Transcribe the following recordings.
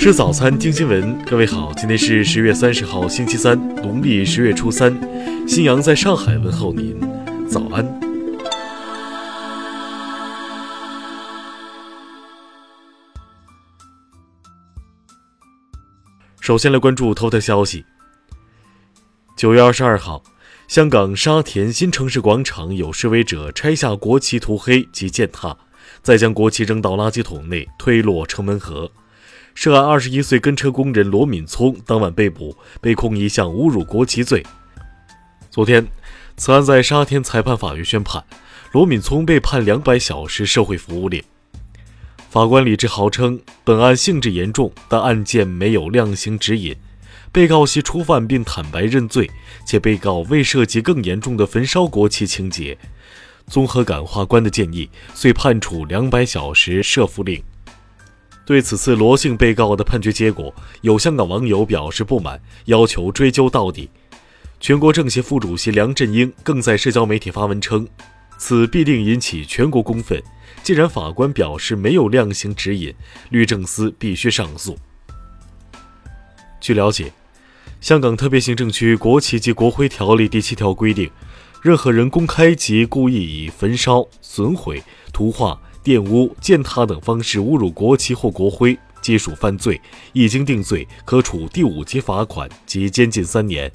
吃早餐，听新闻。各位好，今天是十月三十号，星期三，农历十月初三。新阳在上海问候您，早安。首先来关注头条消息。九月二十二号，香港沙田新城市广场有示威者拆下国旗涂黑及践踏，再将国旗扔到垃圾桶内，推落城门河。涉案二十一岁跟车工人罗敏聪当晚被捕，被控一项侮辱国旗罪。昨天，此案在沙田裁判法院宣判，罗敏聪被判两百小时社会服务令。法官李志豪称，本案性质严重，但案件没有量刑指引，被告系初犯并坦白认罪，且被告未涉及更严重的焚烧国旗情节。综合感化官的建议，遂判处两百小时社服令。对此次罗姓被告的判决结果，有香港网友表示不满，要求追究到底。全国政协副主席梁振英更在社交媒体发文称：“此必定引起全国公愤。既然法官表示没有量刑指引，律政司必须上诉。”据了解，香港特别行政区国旗及国徽条例第七条规定，任何人公开及故意以焚烧、损毁、涂画。玷污、践踏等方式侮辱国旗或国徽，皆属犯罪，一经定罪，可处第五级罚款及监禁三年。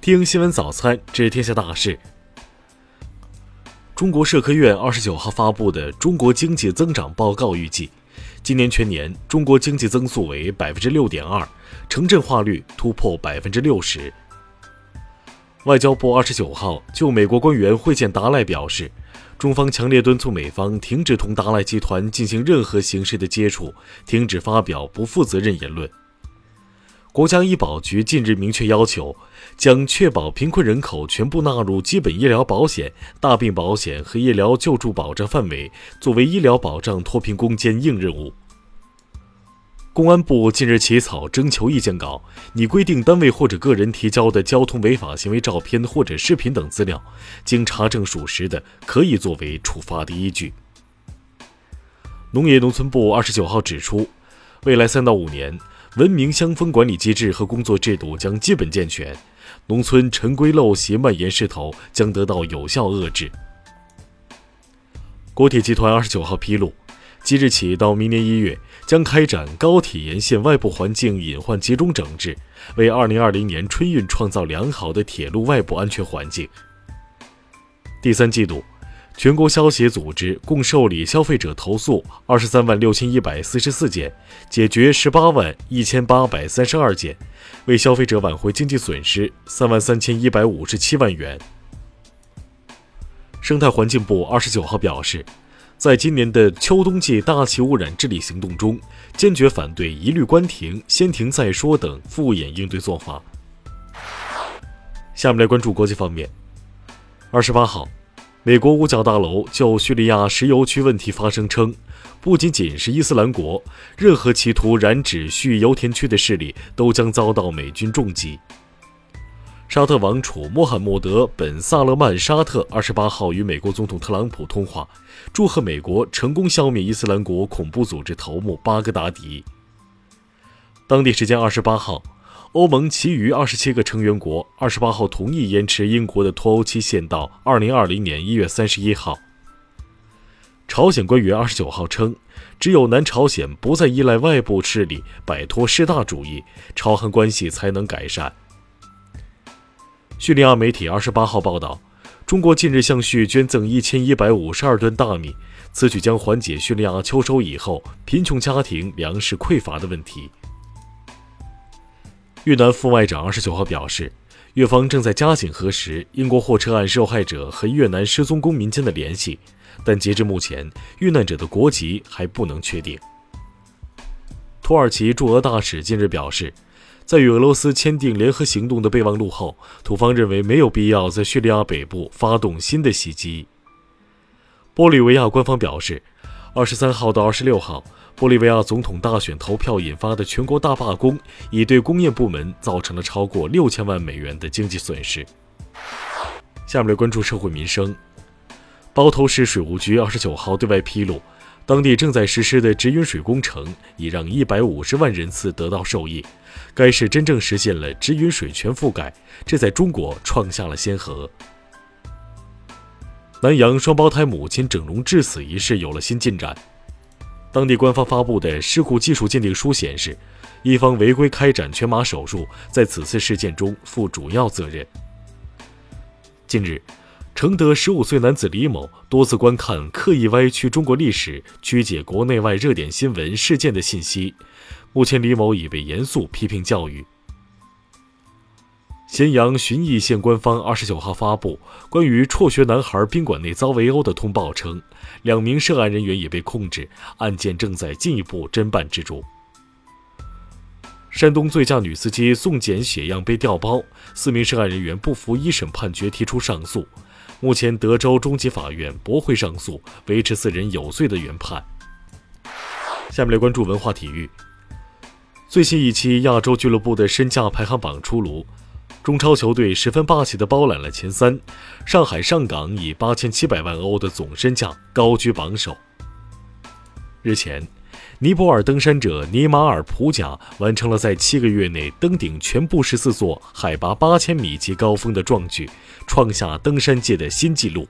听新闻早餐知天下大事。中国社科院二十九号发布的中国经济增长报告预计，今年全年中国经济增速为百分之六点二，城镇化率突破百分之六十。外交部二十九号就美国官员会见达赖表示。中方强烈敦促美方停止同达赖集团进行任何形式的接触，停止发表不负责任言论。国家医保局近日明确要求，将确保贫困人口全部纳入基本医疗保险、大病保险和医疗救助保障范围，作为医疗保障脱贫攻坚硬任务。公安部近日起草征求意见稿，拟规定单位或者个人提交的交通违法行为照片或者视频等资料，经查证属实的，可以作为处罚的依据。农业农村部二十九号指出，未来三到五年，文明乡风管理机制和工作制度将基本健全，农村陈规陋习蔓延势头将得到有效遏制。国铁集团二十九号披露。即日起到明年一月，将开展高铁沿线外部环境隐患集中整治，为二零二零年春运创造良好的铁路外部安全环境。第三季度，全国消协组织共受理消费者投诉二十三万六千一百四十四件，解决十八万一千八百三十二件，为消费者挽回经济损失三万三千一百五十七万元。生态环境部二十九号表示。在今年的秋冬季大气污染治理行动中，坚决反对一律关停、先停再说等敷衍应对做法。下面来关注国际方面。二十八号，美国五角大楼就叙利亚石油区问题发声称，不仅仅是伊斯兰国，任何企图染指叙油田区的势力都将遭到美军重击。沙特王储穆罕默德·本·萨勒曼·沙特二十八号与美国总统特朗普通话，祝贺美国成功消灭伊斯兰国恐怖组织头目巴格达迪。当地时间二十八号，欧盟其余二十七个成员国二十八号同意延迟英国的脱欧期限到二零二零年一月三十一号。朝鲜官员二十九号称，只有南朝鲜不再依赖外部势力，摆脱势大主义，朝韩关系才能改善。叙利亚媒体二十八号报道，中国近日向叙捐赠一千一百五十二吨大米，此举将缓解叙利亚秋收以后贫穷家庭粮食匮乏的问题。越南副外长二十九号表示，越方正在加紧核实英国货车案受害者和越南失踪公民间的联系，但截至目前，遇难者的国籍还不能确定。土耳其驻俄大使近日表示。在与俄罗斯签订联合行动的备忘录后，土方认为没有必要在叙利亚北部发动新的袭击。玻利维亚官方表示，二十三号到二十六号，玻利维亚总统大选投票引发的全国大罢工，已对工业部门造成了超过六千万美元的经济损失。下面来关注社会民生。包头市水务局二十九号对外披露。当地正在实施的直饮水工程已让一百五十万人次得到受益，该市真正实现了直饮水全覆盖，这在中国创下了先河。南阳双胞胎母亲整容致死一事有了新进展，当地官方发布的事故技术鉴定书显示，一方违规开展全麻手术，在此次事件中负主要责任。近日。承德十五岁男子李某多次观看刻意歪曲中国历史、曲解国内外热点新闻事件的信息，目前李某已被严肃批评教育。咸阳旬邑县官方二十九号发布关于辍学男孩宾馆内遭围殴的通报称，两名涉案人员已被控制，案件正在进一步侦办之中。山东醉驾女司机送检血样被调包，四名涉案人员不服一审判决提出上诉。目前，德州中级法院驳回上诉，维持四人有罪的原判。下面来关注文化体育。最新一期亚洲俱乐部的身价排行榜出炉，中超球队十分霸气地包揽了前三，上海上港以八千七百万欧的总身价高居榜首。日前。尼泊尔登山者尼马尔普贾完成了在七个月内登顶全部十四座海拔八千米级高峰的壮举，创下登山界的新纪录。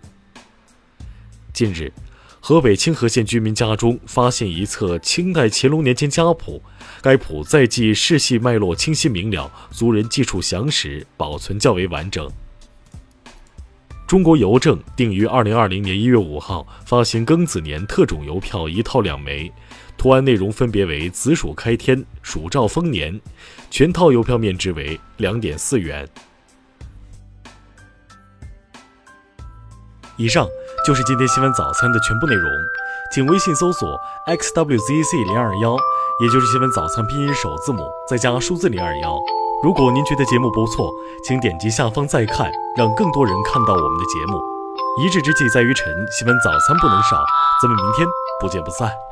近日，河北清河县居民家中发现一册清代乾隆年间家谱，该谱载记世系脉络清晰明了，族人记述详实，保存较为完整。中国邮政定于二零二零年一月五号发行庚子年特种邮票一套两枚。图案内容分别为子鼠开天、鼠兆丰年，全套邮票面值为两点四元。以上就是今天新闻早餐的全部内容，请微信搜索 xwzc 零二幺，也就是新闻早餐拼音首字母再加数字零二幺。如果您觉得节目不错，请点击下方再看，让更多人看到我们的节目。一日之计在于晨，新闻早餐不能少，咱们明天不见不散。